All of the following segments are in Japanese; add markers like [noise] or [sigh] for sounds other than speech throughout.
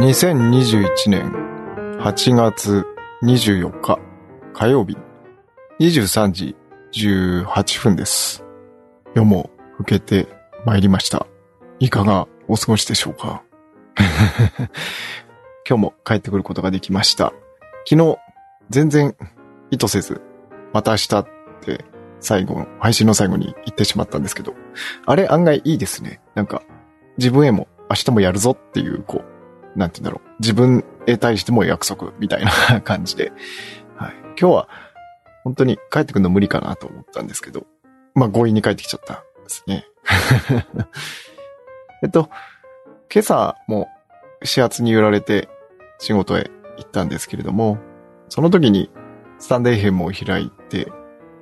2021年8月24日火曜日23時18分です。夜も更けて参りました。いかがお過ごしでしょうか？[laughs] 今日も帰ってくることができました。昨日、全然意図せず、また明日って最後、配信の最後に言ってしまったんですけど、あれ案外いいですね。なんか、自分へも明日もやるぞっていう、こう、なんて言うんだろう。自分へ対しても約束みたいな感じで。はい。今日は、本当に帰ってくるの無理かなと思ったんですけど、まあ強引に帰ってきちゃったですね。[laughs] えっと、今朝も始発に揺られて仕事へ行ったんですけれども、その時にスタンデーヘムを開いて、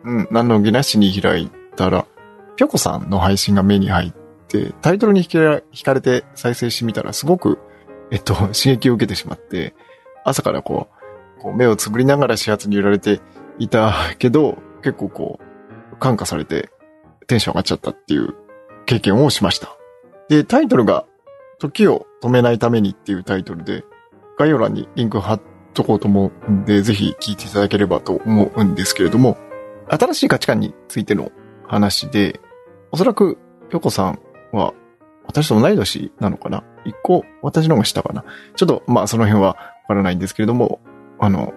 うん、何の気なしに開いたら、ぴょこさんの配信が目に入って、タイトルに惹かれ惹かれて再生してみたら、すごく、えっと、[laughs] 刺激を受けてしまって、朝からこう、こう目をつぶりながら始発に揺られていたけど、結構こう、感化されてテンション上がっちゃったっていう経験をしました。で、タイトルが、時を止めないためにっていうタイトルで、概要欄にリンク貼っとこうと思うんで、ぜひ聞いていただければと思うんですけれども、新しい価値観についての話で、おそらく、ぴょこさんは、私と同い年なのかな？一個、私の方が下かな？ちょっと、まあ、その辺はわからないんですけれども、あの、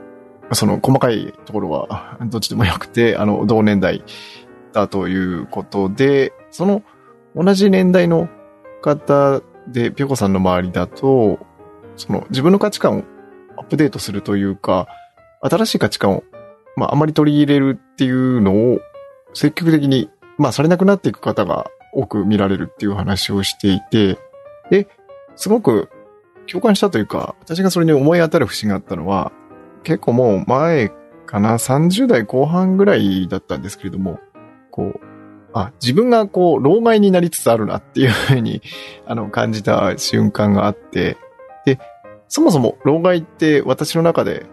その細かいところは、どっちでもよくて、あの、同年代だということで、その、同じ年代の方で、ぴょこさんの周りだと、その、自分の価値観をアップデートするというか、新しい価値観を、まあ、あまり取り入れるっていうのを、積極的に、まあ、されなくなっていく方が多く見られるっていう話をしていて、で、すごく共感したというか、私がそれに思い当たる節があったのは、結構もう前かな、30代後半ぐらいだったんですけれども、こう、あ、自分がこう、老害になりつつあるなっていうふうに、[laughs] あの、感じた瞬間があって、で、そもそも老害って私の中で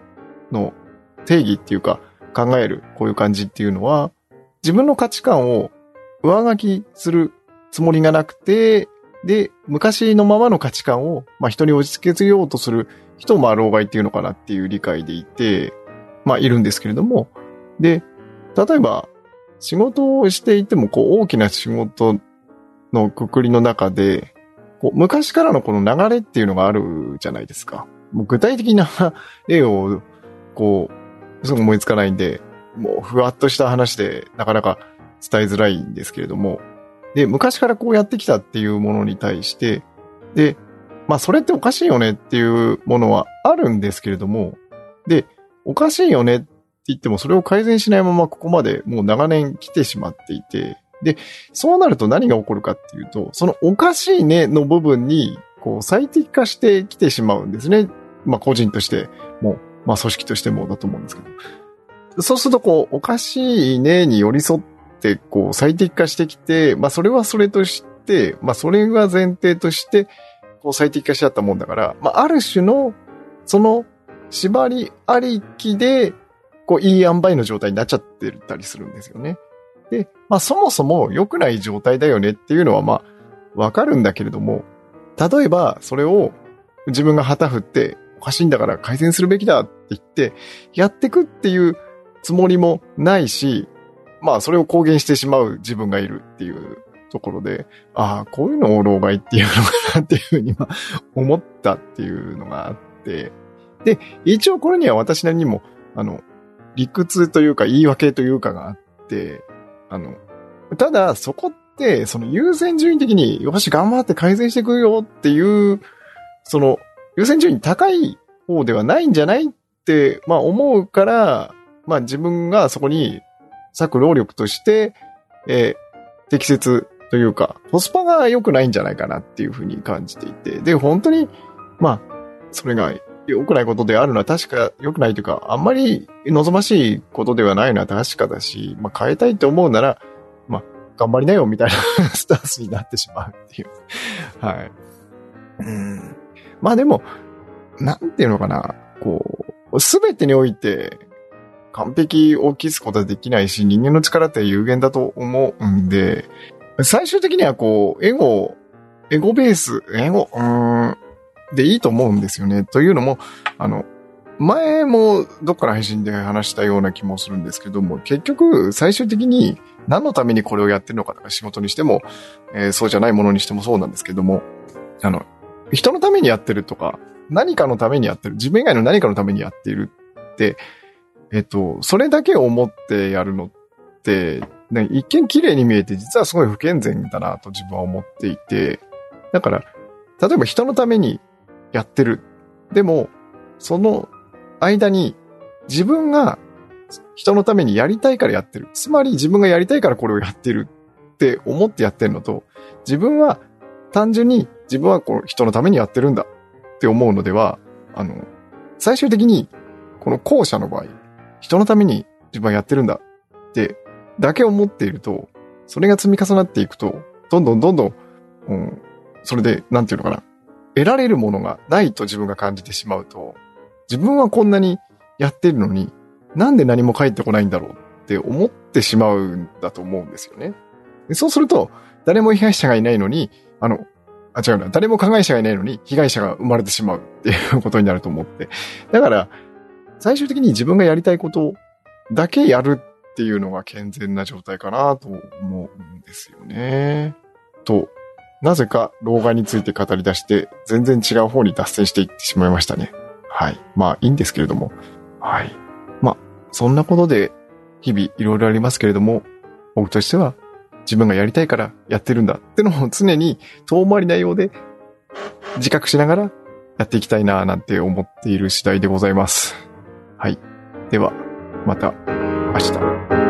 の定義っていうか、考えるこういう感じっていうのは、自分の価値観を上書きするつもりがなくて、で、昔のままの価値観を、まあ、人に押し付けようとする人を、まあ、老害っていうのかなっていう理解でいて、まあ、いるんですけれども、で、例えば、仕事をしていても、こう、大きな仕事のくくりの中で、こう昔からのこの流れっていうのがあるじゃないですか。もう具体的な [laughs] 例を、こう、すぐ思いつかないんで、もうふわっとした話でなかなか伝えづらいんですけれども、で、昔からこうやってきたっていうものに対して、で、まあそれっておかしいよねっていうものはあるんですけれども、で、おかしいよねって言ってもそれを改善しないままここまでもう長年来てしまっていて、で、そうなると何が起こるかっていうと、そのおかしいねの部分に、こう最適化してきてしまうんですね。まあ個人としても、まあ組織としてもだと思うんですけど。そうするとこう、おかしいねに寄り添ってて、こう最適化してきて、まあそれはそれとして、まあそれが前提として、こう最適化しちゃったもんだから、まあある種の、その縛りありきで、こういい塩梅の状態になっちゃってたりするんですよね。で、まあそもそも良くない状態だよねっていうのはまあわかるんだけれども、例えばそれを自分が旗振っておかしいんだから改善するべきだって言ってやってくっていうつもりもないし、まあそれを公言してしまう自分がいるっていうところで、ああ、こういうのを老害っていうのかなっていうふうにまあ思ったっていうのがあって、で、一応これには私なりにも、あの、理屈というか言い訳というかがあって、あの、ただそこって、その優先順位的に、よし頑張って改善していくよっていう、その優先順位高い方ではないんじゃないって、まあ思うから、まあ自分がそこに割く労力として、えー適切というか、コスパが良くないんじゃないかなっていうふうに感じていて、で、本当に、まあ、それが良くないことであるのは確か良くないというか、あんまり望ましいことではないのは確かだし、まあ変えたいと思うなら、まあ頑張りなよみたいな [laughs] スタンスになってしまうっていう。はい。うん。まあでも、なんていうのかな、こう、すべてにおいて、完璧を期すことはできないし、人間の力って有限だと思うんで、最終的にはこう、エゴ、エゴベース、エゴ、うん、でいいと思うんですよね。というのも、あの、前もどっかの配信で話したような気もするんですけども、結局最終的に何のためにこれをやってるのかとか仕事にしても、えー、そうじゃないものにしてもそうなんですけども、あの、人のためにやってるとか、何かのためにやってる、自分以外の何かのためにやっているって、えっと、それだけを思ってやるのって、ね、一見綺麗に見えて実はすごい不健全だなと自分は思っていて、だから、例えば人のためにやってる。でも、その間に自分が人のためにやりたいからやってる。つまり自分がやりたいからこれをやってるって思ってやってるのと、自分は単純に自分はこの人のためにやってるんだって思うのでは、あの、最終的にこの後者の場合、人のために自分はやってるんだ。ってだけ思っていると、それが積み重なっていくと、どんどんどんどん、うん、それで、なんていうのかな、得られるものがないと自分が感じてしまうと、自分はこんなにやってるのに、なんで何も返ってこないんだろう。って思ってしまうんだと思うんですよね。そうすると、誰も被害者がいないのに、あの、あ、違うな、誰も加害者がいないのに被害者が生まれてしまうっていうことになると思って。だから、最終的に自分がやりたいことだけやるっていうのが健全な状態かなと思うんですよね。と、なぜか老害について語り出して全然違う方に脱線していってしまいましたね。はい。まあいいんですけれども。はい。まあ、そんなことで日々いろいろありますけれども、僕としては自分がやりたいからやってるんだってのを常に遠回りなようで自覚しながらやっていきたいななんて思っている次第でございます。はい。では、また明日。